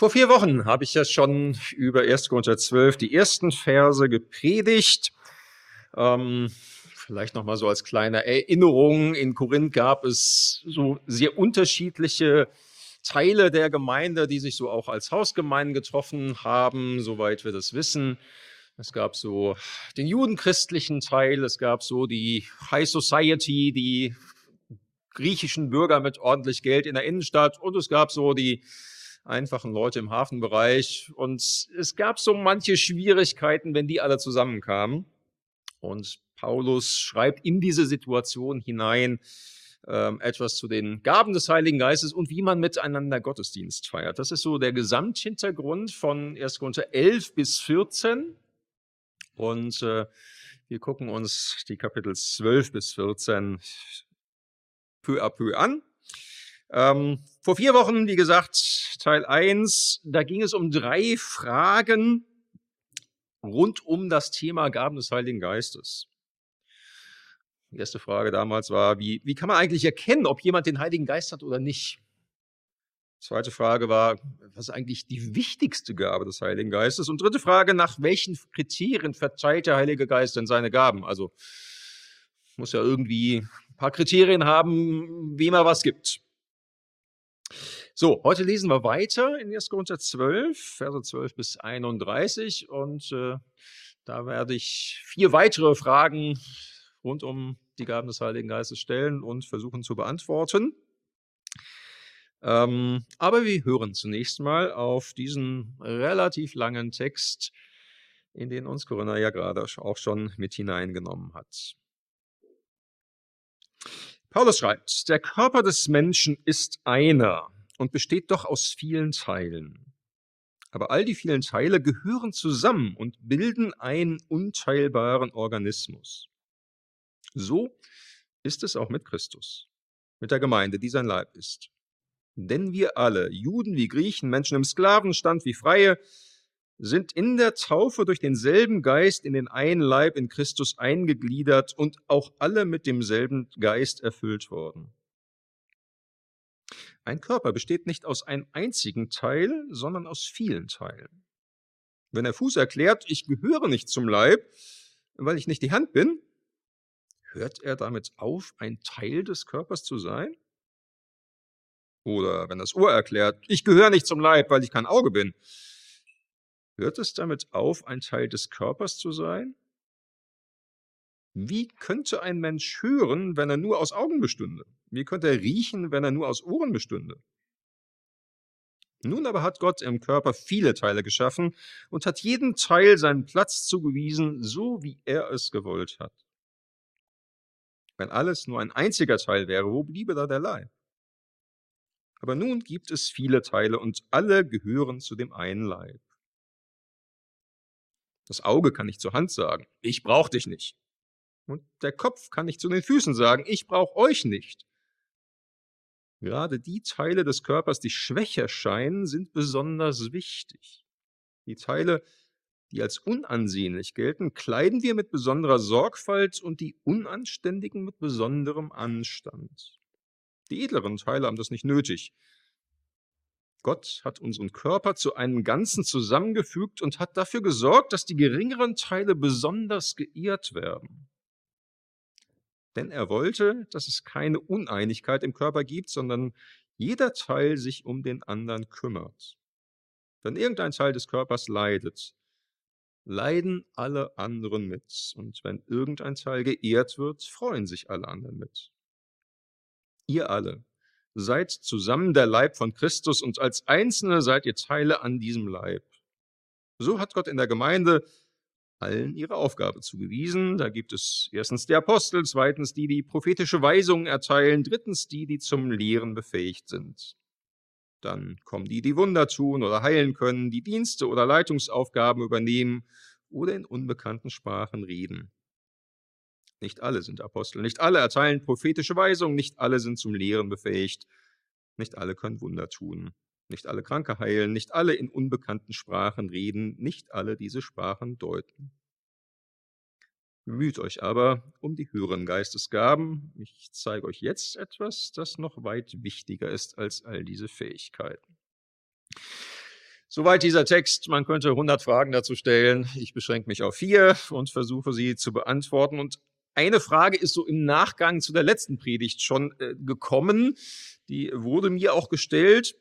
Vor vier Wochen habe ich ja schon über 1. Korinther 12 die ersten Verse gepredigt. Ähm, vielleicht noch mal so als kleine Erinnerung. In Korinth gab es so sehr unterschiedliche Teile der Gemeinde, die sich so auch als Hausgemeinden getroffen haben, soweit wir das wissen. Es gab so den judenchristlichen Teil, es gab so die High Society, die griechischen Bürger mit ordentlich Geld in der Innenstadt und es gab so die einfachen Leute im Hafenbereich und es gab so manche Schwierigkeiten, wenn die alle zusammenkamen. Und Paulus schreibt in diese Situation hinein ähm, etwas zu den Gaben des Heiligen Geistes und wie man miteinander Gottesdienst feiert. Das ist so der Gesamthintergrund von 1. Korinther 11 bis 14. Und äh, wir gucken uns die Kapitel 12 bis 14 peu à peu an. Ähm, vor vier Wochen, wie gesagt, Teil 1, da ging es um drei Fragen rund um das Thema Gaben des Heiligen Geistes. Die erste Frage damals war, wie, wie kann man eigentlich erkennen, ob jemand den Heiligen Geist hat oder nicht? Zweite Frage war, was ist eigentlich die wichtigste Gabe des Heiligen Geistes? Und dritte Frage, nach welchen Kriterien verteilt der Heilige Geist denn seine Gaben? Also muss ja irgendwie ein paar Kriterien haben, wem er was gibt. So, heute lesen wir weiter in 1. Korinther 12, Verse 12 bis 31 und äh, da werde ich vier weitere Fragen rund um die Gaben des Heiligen Geistes stellen und versuchen zu beantworten. Ähm, aber wir hören zunächst mal auf diesen relativ langen Text, in den uns Corinna ja gerade auch schon mit hineingenommen hat. Paulus schreibt, der Körper des Menschen ist einer und besteht doch aus vielen Teilen. Aber all die vielen Teile gehören zusammen und bilden einen unteilbaren Organismus. So ist es auch mit Christus, mit der Gemeinde, die sein Leib ist. Denn wir alle, Juden wie Griechen, Menschen im Sklavenstand wie Freie, sind in der Taufe durch denselben Geist in den einen Leib in Christus eingegliedert und auch alle mit demselben Geist erfüllt worden. Ein Körper besteht nicht aus einem einzigen Teil, sondern aus vielen Teilen. Wenn der Fuß erklärt, ich gehöre nicht zum Leib, weil ich nicht die Hand bin, hört er damit auf, ein Teil des Körpers zu sein? Oder wenn das Ohr erklärt, ich gehöre nicht zum Leib, weil ich kein Auge bin, Hört es damit auf, ein Teil des Körpers zu sein? Wie könnte ein Mensch hören, wenn er nur aus Augen bestünde? Wie könnte er riechen, wenn er nur aus Ohren bestünde? Nun aber hat Gott im Körper viele Teile geschaffen und hat jedem Teil seinen Platz zugewiesen, so wie er es gewollt hat. Wenn alles nur ein einziger Teil wäre, wo bliebe da der Leib? Aber nun gibt es viele Teile und alle gehören zu dem einen Leib. Das Auge kann nicht zur Hand sagen, ich brauche dich nicht. Und der Kopf kann nicht zu den Füßen sagen, ich brauche euch nicht. Gerade die Teile des Körpers, die schwächer scheinen, sind besonders wichtig. Die Teile, die als unansehnlich gelten, kleiden wir mit besonderer Sorgfalt und die Unanständigen mit besonderem Anstand. Die edleren Teile haben das nicht nötig. Gott hat unseren Körper zu einem Ganzen zusammengefügt und hat dafür gesorgt, dass die geringeren Teile besonders geehrt werden. Denn er wollte, dass es keine Uneinigkeit im Körper gibt, sondern jeder Teil sich um den anderen kümmert. Wenn irgendein Teil des Körpers leidet, leiden alle anderen mit. Und wenn irgendein Teil geehrt wird, freuen sich alle anderen mit. Ihr alle seid zusammen der Leib von Christus und als Einzelne seid ihr Teile an diesem Leib. So hat Gott in der Gemeinde allen ihre Aufgabe zugewiesen. Da gibt es erstens die Apostel, zweitens die, die prophetische Weisungen erteilen, drittens die, die zum Lehren befähigt sind. Dann kommen die, die Wunder tun oder heilen können, die Dienste oder Leitungsaufgaben übernehmen oder in unbekannten Sprachen reden. Nicht alle sind Apostel, nicht alle erteilen prophetische Weisungen, nicht alle sind zum Lehren befähigt, nicht alle können Wunder tun, nicht alle Kranke heilen, nicht alle in unbekannten Sprachen reden, nicht alle diese Sprachen deuten. Bemüht euch aber um die höheren Geistesgaben. Ich zeige euch jetzt etwas, das noch weit wichtiger ist als all diese Fähigkeiten. Soweit dieser Text. Man könnte 100 Fragen dazu stellen. Ich beschränke mich auf vier und versuche sie zu beantworten. Und eine Frage ist so im Nachgang zu der letzten Predigt schon äh, gekommen. Die wurde mir auch gestellt,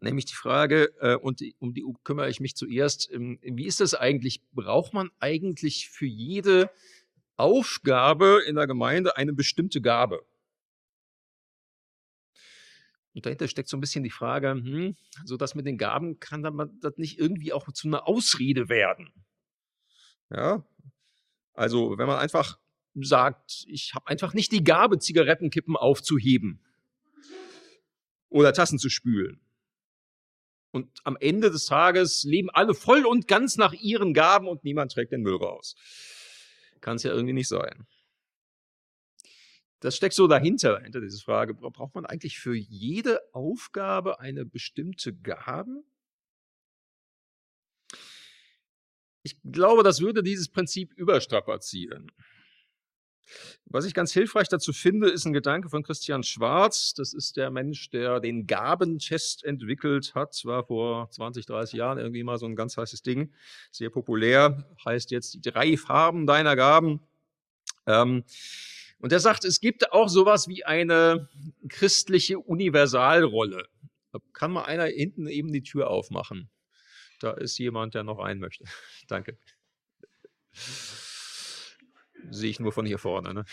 nämlich die Frage, äh, und um die kümmere ich mich zuerst. Ähm, wie ist das eigentlich? Braucht man eigentlich für jede Aufgabe in der Gemeinde eine bestimmte Gabe? Und dahinter steckt so ein bisschen die Frage, hm, so das mit den Gaben kann das nicht irgendwie auch zu einer Ausrede werden. Ja, also wenn man einfach sagt, ich habe einfach nicht die Gabe, Zigarettenkippen aufzuheben oder Tassen zu spülen. Und am Ende des Tages leben alle voll und ganz nach ihren Gaben und niemand trägt den Müll raus. Kann es ja irgendwie nicht sein. Das steckt so dahinter, hinter diese Frage. Braucht man eigentlich für jede Aufgabe eine bestimmte Gabe? Ich glaube, das würde dieses Prinzip überstrapazieren. Was ich ganz hilfreich dazu finde, ist ein Gedanke von Christian Schwarz. Das ist der Mensch, der den Gabentest entwickelt hat. War vor 20, 30 Jahren irgendwie mal so ein ganz heißes Ding. Sehr populär. Heißt jetzt die drei Farben deiner Gaben. Ähm, und er sagt, es gibt auch sowas wie eine christliche Universalrolle. Da kann mal einer hinten eben die Tür aufmachen. Da ist jemand, der noch rein möchte. Danke. Sehe ich nur von hier vorne. Ne?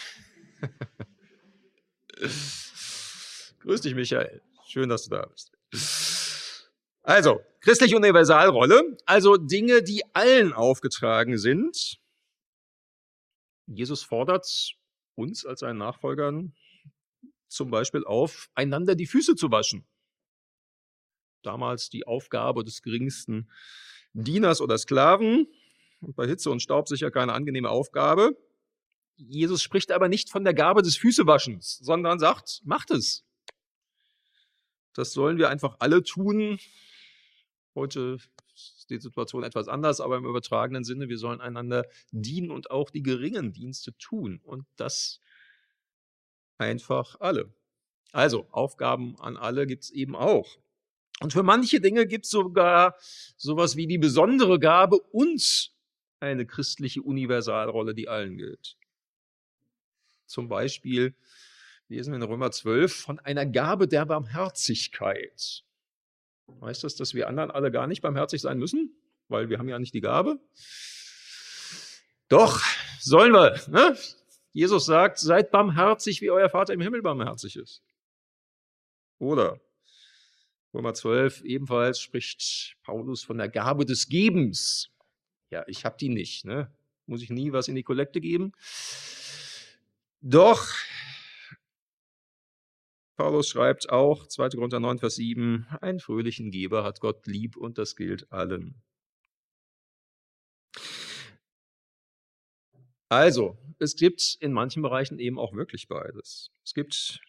Grüß dich, Michael. Schön, dass du da bist. Also, christliche Universalrolle, also Dinge, die allen aufgetragen sind. Jesus fordert uns als seinen Nachfolgern zum Beispiel auf, einander die Füße zu waschen. Damals die Aufgabe des geringsten Dieners oder Sklaven. Und bei Hitze und Staub sicher keine angenehme Aufgabe. Jesus spricht aber nicht von der Gabe des Füßewaschens, sondern sagt, macht es. Das sollen wir einfach alle tun. Heute ist die Situation etwas anders, aber im übertragenen Sinne, wir sollen einander dienen und auch die geringen Dienste tun. Und das einfach alle. Also, Aufgaben an alle gibt es eben auch. Und für manche Dinge gibt es sogar sowas wie die besondere Gabe, uns eine christliche Universalrolle, die allen gilt. Zum Beispiel lesen wir in Römer 12 von einer Gabe der Barmherzigkeit. Heißt das, dass wir anderen alle gar nicht barmherzig sein müssen? Weil wir haben ja nicht die Gabe. Doch, sollen wir. Ne? Jesus sagt, seid barmherzig, wie euer Vater im Himmel barmherzig ist. Oder Römer 12 ebenfalls spricht Paulus von der Gabe des Gebens. Ja, ich habe die nicht. Ne? Muss ich nie was in die Kollekte geben? Doch Paulus schreibt auch, 2. Korinther 9, Vers 7, einen fröhlichen Geber hat Gott lieb und das gilt allen. Also, es gibt in manchen Bereichen eben auch wirklich beides. Es gibt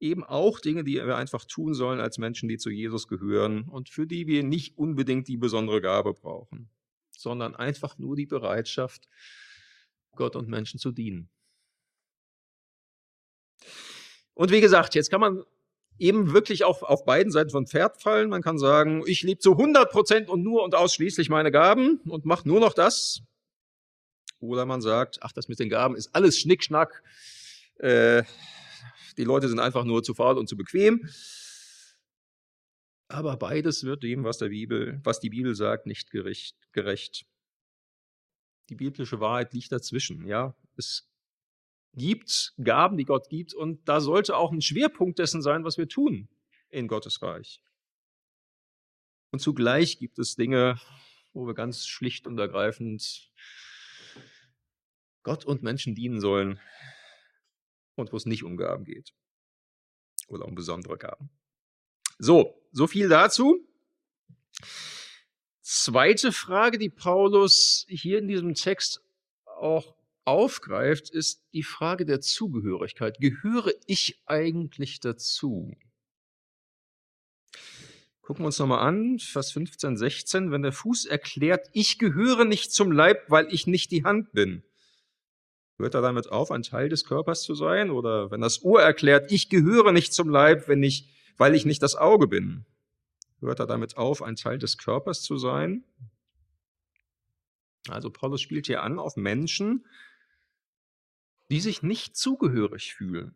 eben auch Dinge, die wir einfach tun sollen als Menschen, die zu Jesus gehören und für die wir nicht unbedingt die besondere Gabe brauchen, sondern einfach nur die Bereitschaft, Gott und Menschen zu dienen. Und wie gesagt, jetzt kann man eben wirklich auch auf beiden Seiten von Pferd fallen. Man kann sagen, ich liebe zu 100 Prozent und nur und ausschließlich meine Gaben und mache nur noch das. Oder man sagt, ach, das mit den Gaben ist alles Schnickschnack. Äh, die Leute sind einfach nur zu faul und zu bequem. Aber beides wird dem, was, der Bibel, was die Bibel sagt, nicht gerecht. Die biblische Wahrheit liegt dazwischen. Ja, es gibt, Gaben, die Gott gibt. Und da sollte auch ein Schwerpunkt dessen sein, was wir tun in Gottes Reich. Und zugleich gibt es Dinge, wo wir ganz schlicht und ergreifend Gott und Menschen dienen sollen und wo es nicht um Gaben geht oder um besondere Gaben. So, so viel dazu. Zweite Frage, die Paulus hier in diesem Text auch aufgreift, ist die Frage der Zugehörigkeit. Gehöre ich eigentlich dazu? Gucken wir uns nochmal an, Vers 15, 16. Wenn der Fuß erklärt, ich gehöre nicht zum Leib, weil ich nicht die Hand bin, hört er damit auf, ein Teil des Körpers zu sein? Oder wenn das Ohr erklärt, ich gehöre nicht zum Leib, wenn ich, weil ich nicht das Auge bin, Hört er damit auf, ein Teil des Körpers zu sein? Also Paulus spielt hier an auf Menschen, die sich nicht zugehörig fühlen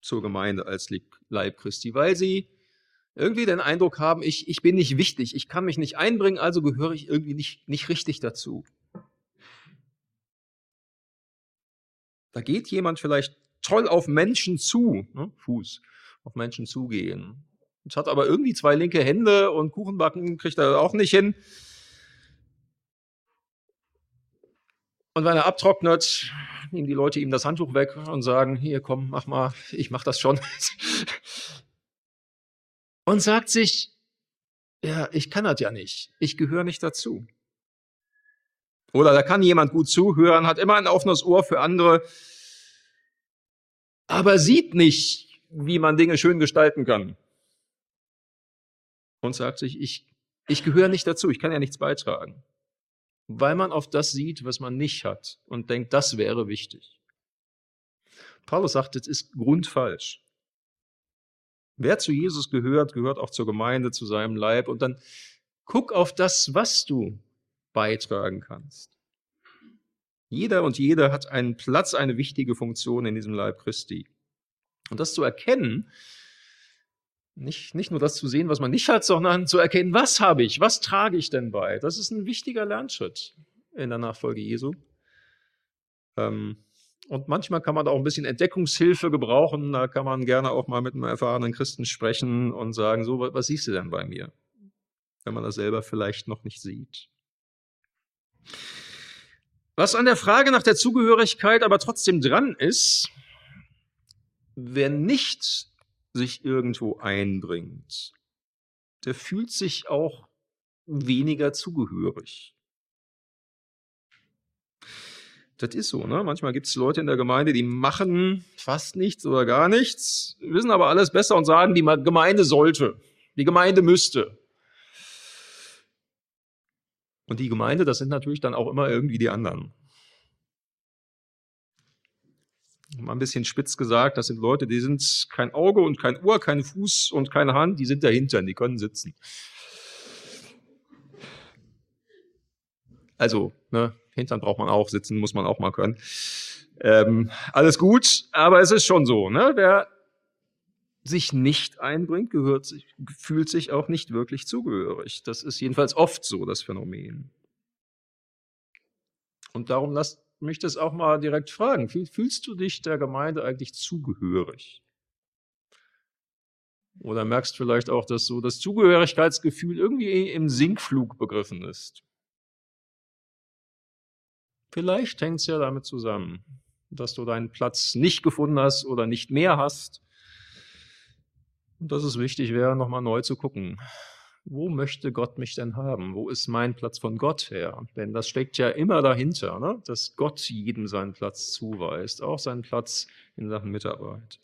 zur Gemeinde als Leib Christi, weil sie irgendwie den Eindruck haben, ich, ich bin nicht wichtig, ich kann mich nicht einbringen, also gehöre ich irgendwie nicht, nicht richtig dazu. Da geht jemand vielleicht toll auf Menschen zu, ne? Fuß, auf Menschen zugehen. Jetzt hat aber irgendwie zwei linke Hände und Kuchenbacken kriegt er auch nicht hin. Und wenn er abtrocknet, nehmen die Leute ihm das Handtuch weg und sagen, hier komm, mach mal, ich mach das schon. und sagt sich, ja, ich kann das ja nicht, ich gehöre nicht dazu. Oder da kann jemand gut zuhören, hat immer ein offenes Ohr für andere, aber sieht nicht, wie man Dinge schön gestalten kann. Und sagt sich, ich, ich gehöre nicht dazu, ich kann ja nichts beitragen weil man auf das sieht, was man nicht hat und denkt, das wäre wichtig. Paulus sagt, das ist grundfalsch. Wer zu Jesus gehört, gehört auch zur Gemeinde, zu seinem Leib. Und dann guck auf das, was du beitragen kannst. Jeder und jeder hat einen Platz, eine wichtige Funktion in diesem Leib Christi. Und das zu erkennen, nicht, nicht nur das zu sehen, was man nicht hat, sondern zu erkennen, was habe ich, was trage ich denn bei. Das ist ein wichtiger Lernschritt in der Nachfolge Jesu. Ähm, und manchmal kann man da auch ein bisschen Entdeckungshilfe gebrauchen. Da kann man gerne auch mal mit einem erfahrenen Christen sprechen und sagen, so, was siehst du denn bei mir? Wenn man das selber vielleicht noch nicht sieht. Was an der Frage nach der Zugehörigkeit aber trotzdem dran ist, wer nicht sich irgendwo einbringt, der fühlt sich auch weniger zugehörig. Das ist so, ne? Manchmal gibt es Leute in der Gemeinde, die machen fast nichts oder gar nichts, wissen aber alles besser und sagen, die Gemeinde sollte, die Gemeinde müsste. Und die Gemeinde, das sind natürlich dann auch immer irgendwie die anderen. Mal ein bisschen spitz gesagt, das sind Leute, die sind kein Auge und kein Ohr, kein Fuß und keine Hand, die sind dahinter, die können sitzen. Also, ne, Hintern braucht man auch, sitzen muss man auch mal können. Ähm, alles gut, aber es ist schon so, ne? Wer sich nicht einbringt, gehört sich, fühlt sich auch nicht wirklich zugehörig. Das ist jedenfalls oft so, das Phänomen. Und darum lasst mich das auch mal direkt fragen. Fühlst du dich der Gemeinde eigentlich zugehörig? Oder merkst vielleicht auch, dass so das Zugehörigkeitsgefühl irgendwie im Sinkflug begriffen ist? Vielleicht hängt es ja damit zusammen, dass du deinen Platz nicht gefunden hast oder nicht mehr hast. Und dass es wichtig wäre, nochmal neu zu gucken wo möchte Gott mich denn haben? Wo ist mein Platz von Gott her? Denn das steckt ja immer dahinter, ne? dass Gott jedem seinen Platz zuweist, auch seinen Platz in Sachen Mitarbeit.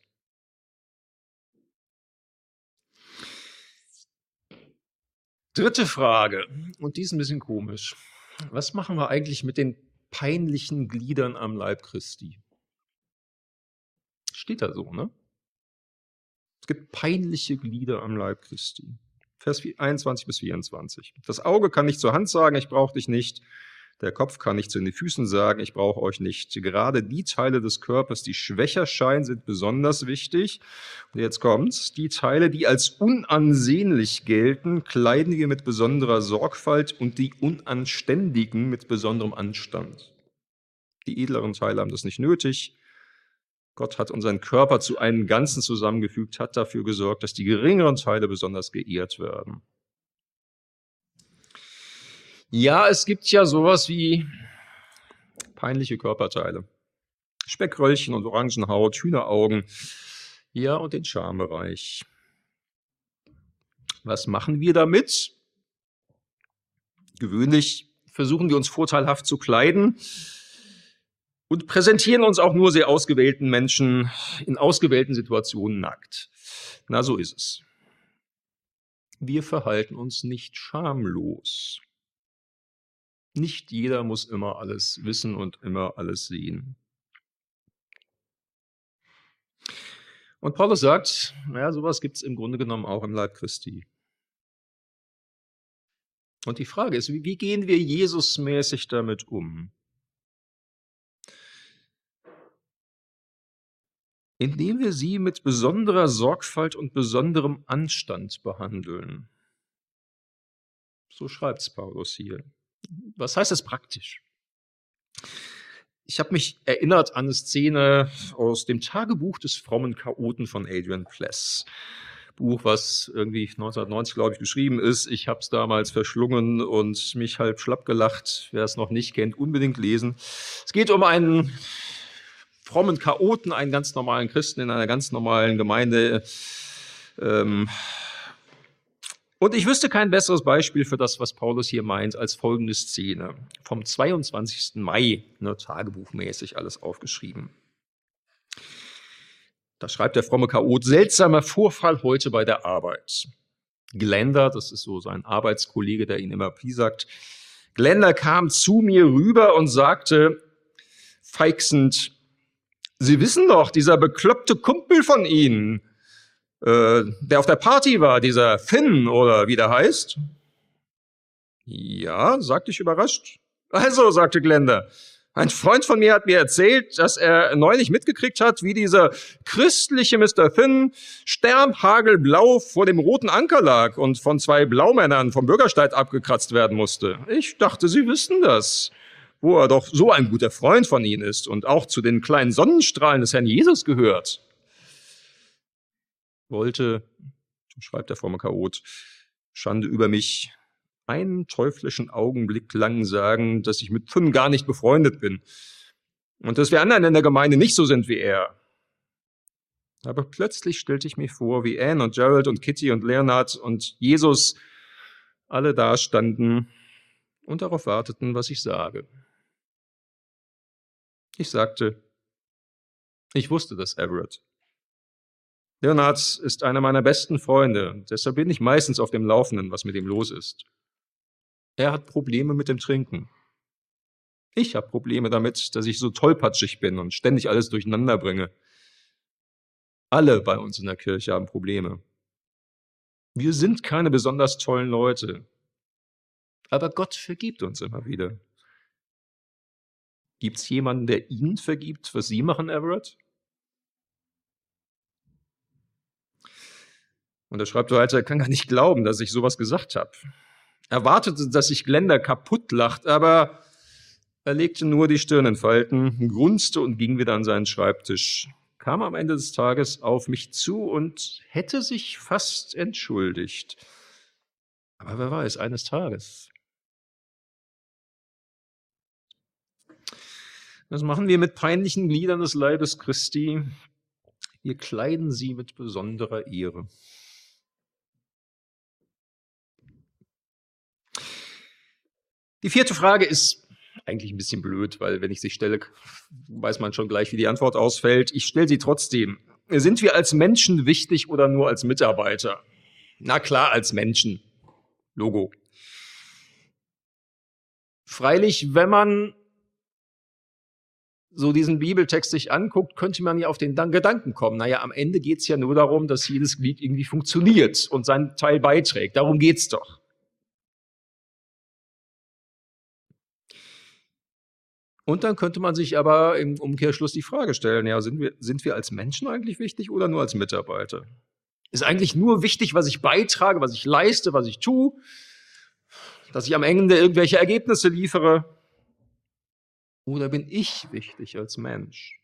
Dritte Frage, und die ist ein bisschen komisch. Was machen wir eigentlich mit den peinlichen Gliedern am Leib Christi? Steht da so, ne? Es gibt peinliche Glieder am Leib Christi. Vers 21 bis 24. Das Auge kann nicht zur Hand sagen, ich brauche dich nicht. Der Kopf kann nicht zu den Füßen sagen, ich brauche euch nicht. Gerade die Teile des Körpers, die schwächer scheinen, sind besonders wichtig. Und jetzt kommt's. Die Teile, die als unansehnlich gelten, kleiden wir mit besonderer Sorgfalt und die Unanständigen mit besonderem Anstand. Die edleren Teile haben das nicht nötig. Gott hat unseren Körper zu einem Ganzen zusammengefügt, hat dafür gesorgt, dass die geringeren Teile besonders geehrt werden. Ja, es gibt ja sowas wie peinliche Körperteile. Speckröllchen und Orangenhaut, Hühneraugen, ja, und den Schambereich. Was machen wir damit? Gewöhnlich versuchen wir uns vorteilhaft zu kleiden, und präsentieren uns auch nur sehr ausgewählten Menschen in ausgewählten Situationen nackt. Na, so ist es. Wir verhalten uns nicht schamlos. Nicht jeder muss immer alles wissen und immer alles sehen. Und Paulus sagt, naja, sowas gibt es im Grunde genommen auch im Leib Christi. Und die Frage ist, wie, wie gehen wir Jesusmäßig damit um? Indem wir sie mit besonderer Sorgfalt und besonderem Anstand behandeln. So schreibt es Paulus hier. Was heißt das praktisch? Ich habe mich erinnert an eine Szene aus dem Tagebuch des frommen Chaoten von Adrian Pless. Buch, was irgendwie 1990, glaube ich, geschrieben ist. Ich habe es damals verschlungen und mich halb schlapp gelacht. Wer es noch nicht kennt, unbedingt lesen. Es geht um einen frommen Chaoten, einen ganz normalen Christen in einer ganz normalen Gemeinde. Ähm, und ich wüsste kein besseres Beispiel für das, was Paulus hier meint, als folgende Szene. Vom 22. Mai, ne, tagebuchmäßig alles aufgeschrieben. Da schreibt der fromme Chaot, seltsamer Vorfall heute bei der Arbeit. Glender, das ist so sein Arbeitskollege, der ihn immer piesackt, Glender kam zu mir rüber und sagte, feixend, Sie wissen doch, dieser bekloppte Kumpel von Ihnen, äh, der auf der Party war, dieser Finn oder wie der heißt? Ja, sagte ich überrascht. Also, sagte Glender, ein Freund von mir hat mir erzählt, dass er neulich mitgekriegt hat, wie dieser christliche Mr. Finn sternhagelblau vor dem roten Anker lag und von zwei Blaumännern vom Bürgersteig abgekratzt werden musste. Ich dachte, Sie wissen das, wo er doch so ein guter Freund von Ihnen ist und auch zu den kleinen Sonnenstrahlen des Herrn Jesus gehört wollte, schreibt der fromme Chaot, Schande über mich, einen teuflischen Augenblick lang sagen, dass ich mit Fünn gar nicht befreundet bin und dass wir anderen in der Gemeinde nicht so sind wie er. Aber plötzlich stellte ich mir vor, wie Anne und Gerald und Kitty und Leonard und Jesus alle dastanden und darauf warteten, was ich sage. Ich sagte, ich wusste das, Everett. Leonard ist einer meiner besten Freunde. Deshalb bin ich meistens auf dem Laufenden, was mit ihm los ist. Er hat Probleme mit dem Trinken. Ich habe Probleme damit, dass ich so tollpatschig bin und ständig alles durcheinander bringe. Alle bei uns in der Kirche haben Probleme. Wir sind keine besonders tollen Leute. Aber Gott vergibt uns immer wieder. Gibt's jemanden, der Ihnen vergibt, was Sie machen, Everett? Und er schreibt weiter, er kann gar nicht glauben, dass ich sowas gesagt habe. Er wartete, dass sich Glender kaputt lacht, aber er legte nur die Stirn in Falten, grunzte und ging wieder an seinen Schreibtisch, kam am Ende des Tages auf mich zu und hätte sich fast entschuldigt. Aber wer weiß, eines Tages. Das machen wir mit peinlichen Gliedern des Leibes Christi. Wir kleiden sie mit besonderer Ehre. Die vierte Frage ist eigentlich ein bisschen blöd, weil wenn ich sie stelle, weiß man schon gleich, wie die Antwort ausfällt. Ich stelle sie trotzdem. Sind wir als Menschen wichtig oder nur als Mitarbeiter? Na klar, als Menschen. Logo. Freilich, wenn man so diesen Bibeltext sich anguckt, könnte man ja auf den Gedanken kommen. Naja, am Ende geht's ja nur darum, dass jedes Glied irgendwie funktioniert und seinen Teil beiträgt. Darum geht's doch. Und dann könnte man sich aber im Umkehrschluss die Frage stellen, ja, sind wir, sind wir als Menschen eigentlich wichtig oder nur als Mitarbeiter? Ist eigentlich nur wichtig, was ich beitrage, was ich leiste, was ich tue, dass ich am Ende irgendwelche Ergebnisse liefere? Oder bin ich wichtig als Mensch?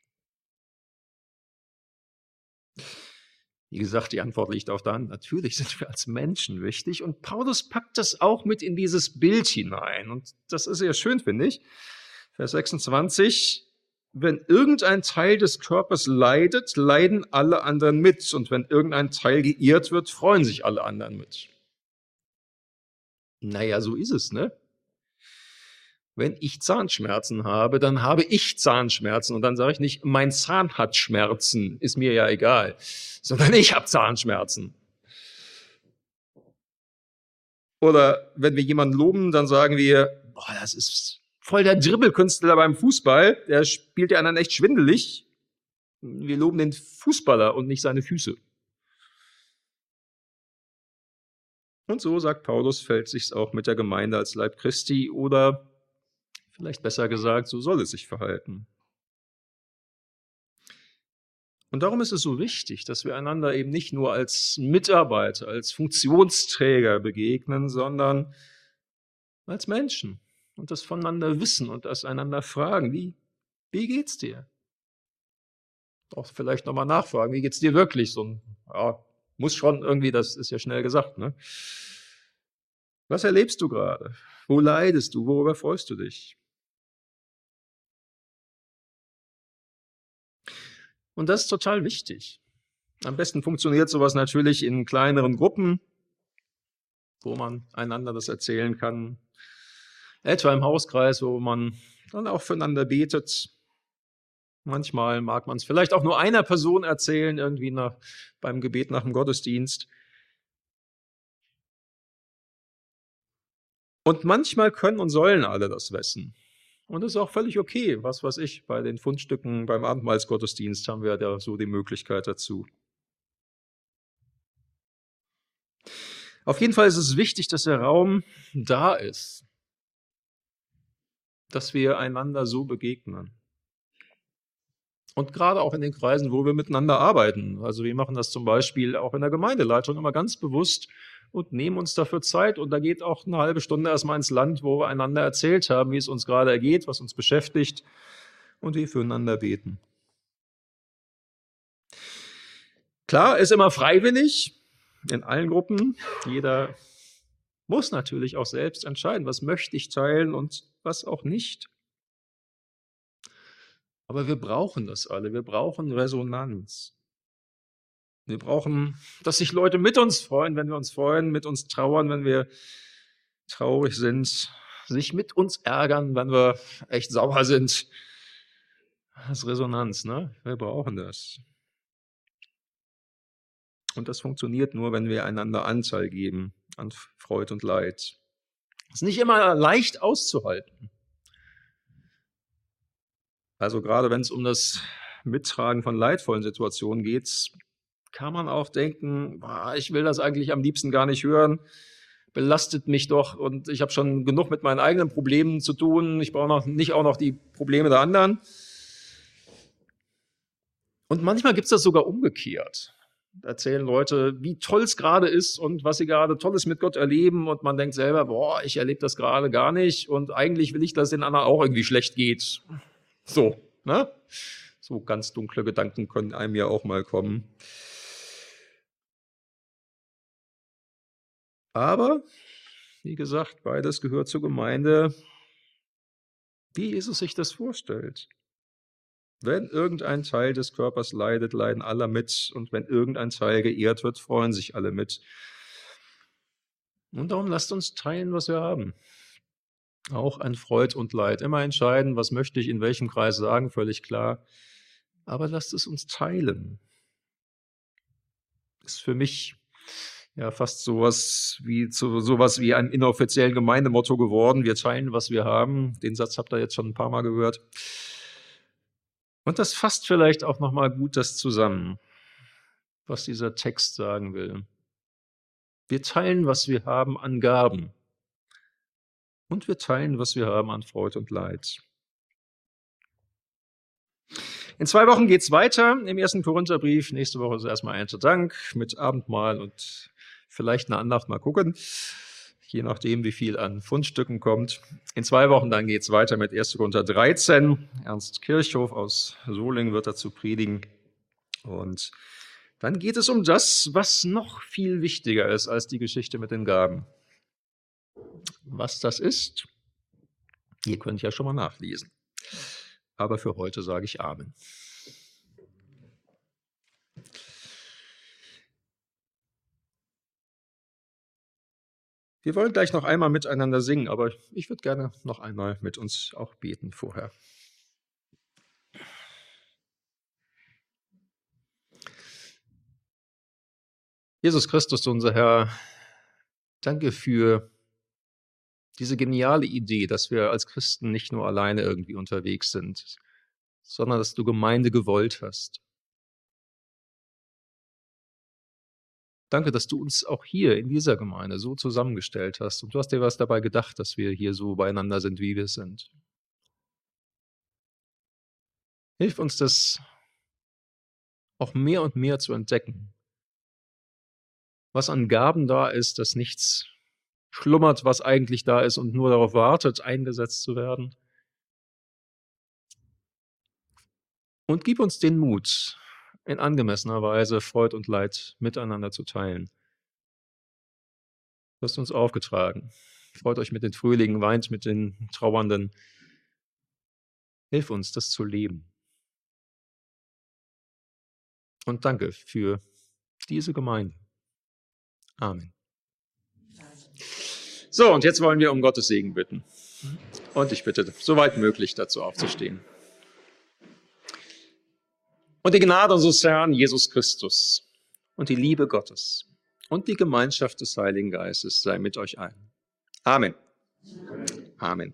Wie gesagt, die Antwort liegt auf der Hand. Natürlich sind wir als Menschen wichtig. Und Paulus packt das auch mit in dieses Bild hinein. Und das ist sehr schön, finde ich. Vers 26, wenn irgendein Teil des Körpers leidet, leiden alle anderen mit. Und wenn irgendein Teil geirrt wird, freuen sich alle anderen mit. Naja, so ist es, ne? Wenn ich Zahnschmerzen habe, dann habe ich Zahnschmerzen. Und dann sage ich nicht, mein Zahn hat Schmerzen, ist mir ja egal, sondern ich habe Zahnschmerzen. Oder wenn wir jemanden loben, dann sagen wir, boah, das ist voll der Dribbelkünstler beim Fußball, der spielt ja anderen echt schwindelig. Wir loben den Fußballer und nicht seine Füße. Und so, sagt Paulus, fällt sich's auch mit der Gemeinde als Leib Christi oder vielleicht besser gesagt, so soll es sich verhalten. Und darum ist es so wichtig, dass wir einander eben nicht nur als Mitarbeiter, als Funktionsträger begegnen, sondern als Menschen und das voneinander wissen und das einander fragen. Wie, wie geht's dir? Auch vielleicht nochmal nachfragen, wie geht's dir wirklich? So ein, ja, muss schon irgendwie, das ist ja schnell gesagt, ne? Was erlebst du gerade? Wo leidest du? Worüber freust du dich? Und das ist total wichtig. Am besten funktioniert sowas natürlich in kleineren Gruppen, wo man einander das erzählen kann. Etwa im Hauskreis, wo man dann auch füreinander betet. Manchmal mag man es vielleicht auch nur einer Person erzählen, irgendwie nach, beim Gebet nach dem Gottesdienst. Und manchmal können und sollen alle das wissen. Und das ist auch völlig okay. Was weiß ich, bei den Fundstücken beim Abendmahlsgottesdienst haben wir ja so die Möglichkeit dazu. Auf jeden Fall ist es wichtig, dass der Raum da ist, dass wir einander so begegnen. Und gerade auch in den Kreisen, wo wir miteinander arbeiten. Also wir machen das zum Beispiel auch in der Gemeindeleitung immer ganz bewusst und nehmen uns dafür Zeit. Und da geht auch eine halbe Stunde erstmal ins Land, wo wir einander erzählt haben, wie es uns gerade ergeht, was uns beschäftigt und wir füreinander beten. Klar, ist immer freiwillig in allen Gruppen. Jeder muss natürlich auch selbst entscheiden, was möchte ich teilen und was auch nicht. Aber wir brauchen das alle. Wir brauchen Resonanz. Wir brauchen, dass sich Leute mit uns freuen, wenn wir uns freuen, mit uns trauern, wenn wir traurig sind, sich mit uns ärgern, wenn wir echt sauer sind. Das ist Resonanz, ne? Wir brauchen das. Und das funktioniert nur, wenn wir einander Anteil geben an Freud und Leid. Das ist nicht immer leicht auszuhalten. Also gerade wenn es um das Mittragen von leidvollen Situationen geht, kann man auch denken, ich will das eigentlich am liebsten gar nicht hören, belastet mich doch und ich habe schon genug mit meinen eigenen Problemen zu tun, ich brauche noch nicht auch noch die Probleme der anderen. Und manchmal gibt es das sogar umgekehrt. Da erzählen Leute, wie toll es gerade ist und was sie gerade Tolles mit Gott erleben und man denkt selber, boah, ich erlebe das gerade gar nicht und eigentlich will ich, dass den anderen auch irgendwie schlecht geht. So, ne? So ganz dunkle Gedanken können einem ja auch mal kommen. Aber, wie gesagt, beides gehört zur Gemeinde, wie Jesus sich das vorstellt. Wenn irgendein Teil des Körpers leidet, leiden alle mit. Und wenn irgendein Teil geehrt wird, freuen sich alle mit. Und darum lasst uns teilen, was wir haben. Auch an Freud und Leid. Immer entscheiden, was möchte ich in welchem Kreis sagen, völlig klar. Aber lasst es uns teilen. Ist für mich ja fast sowas wie zu, sowas wie ein inoffiziellen Gemeindemotto geworden. Wir teilen, was wir haben. Den Satz habt ihr jetzt schon ein paar Mal gehört. Und das fasst vielleicht auch noch mal gut das zusammen, was dieser Text sagen will. Wir teilen, was wir haben an Gaben. Und wir teilen, was wir haben an Freude und Leid. In zwei Wochen geht's weiter im ersten Korintherbrief. Nächste Woche ist erstmal ein Dank mit Abendmahl und vielleicht eine Andacht mal gucken, je nachdem, wie viel an Fundstücken kommt. In zwei Wochen dann geht es weiter mit 1. Korinther 13. Ernst Kirchhoff aus Solingen wird dazu predigen. Und dann geht es um das, was noch viel wichtiger ist als die Geschichte mit den Gaben. Was das ist, ihr könnt ja schon mal nachlesen. Aber für heute sage ich Amen. Wir wollen gleich noch einmal miteinander singen, aber ich würde gerne noch einmal mit uns auch beten vorher. Jesus Christus, unser Herr, danke für diese geniale Idee, dass wir als Christen nicht nur alleine irgendwie unterwegs sind, sondern dass du Gemeinde gewollt hast. Danke, dass du uns auch hier in dieser Gemeinde so zusammengestellt hast und du hast dir was dabei gedacht, dass wir hier so beieinander sind, wie wir sind. Hilf uns das auch mehr und mehr zu entdecken. Was an Gaben da ist, dass nichts schlummert, was eigentlich da ist und nur darauf wartet, eingesetzt zu werden. Und gib uns den Mut, in angemessener Weise Freud und Leid miteinander zu teilen. Du hast uns aufgetragen. Freut euch mit den Frühlingen, weint mit den Trauernden. Hilf uns, das zu leben. Und danke für diese Gemeinde. Amen. So, und jetzt wollen wir um Gottes Segen bitten. Und ich bitte, soweit möglich dazu aufzustehen. Und die Gnade unseres Herrn Jesus Christus und die Liebe Gottes und die Gemeinschaft des Heiligen Geistes sei mit euch allen. Amen. Amen.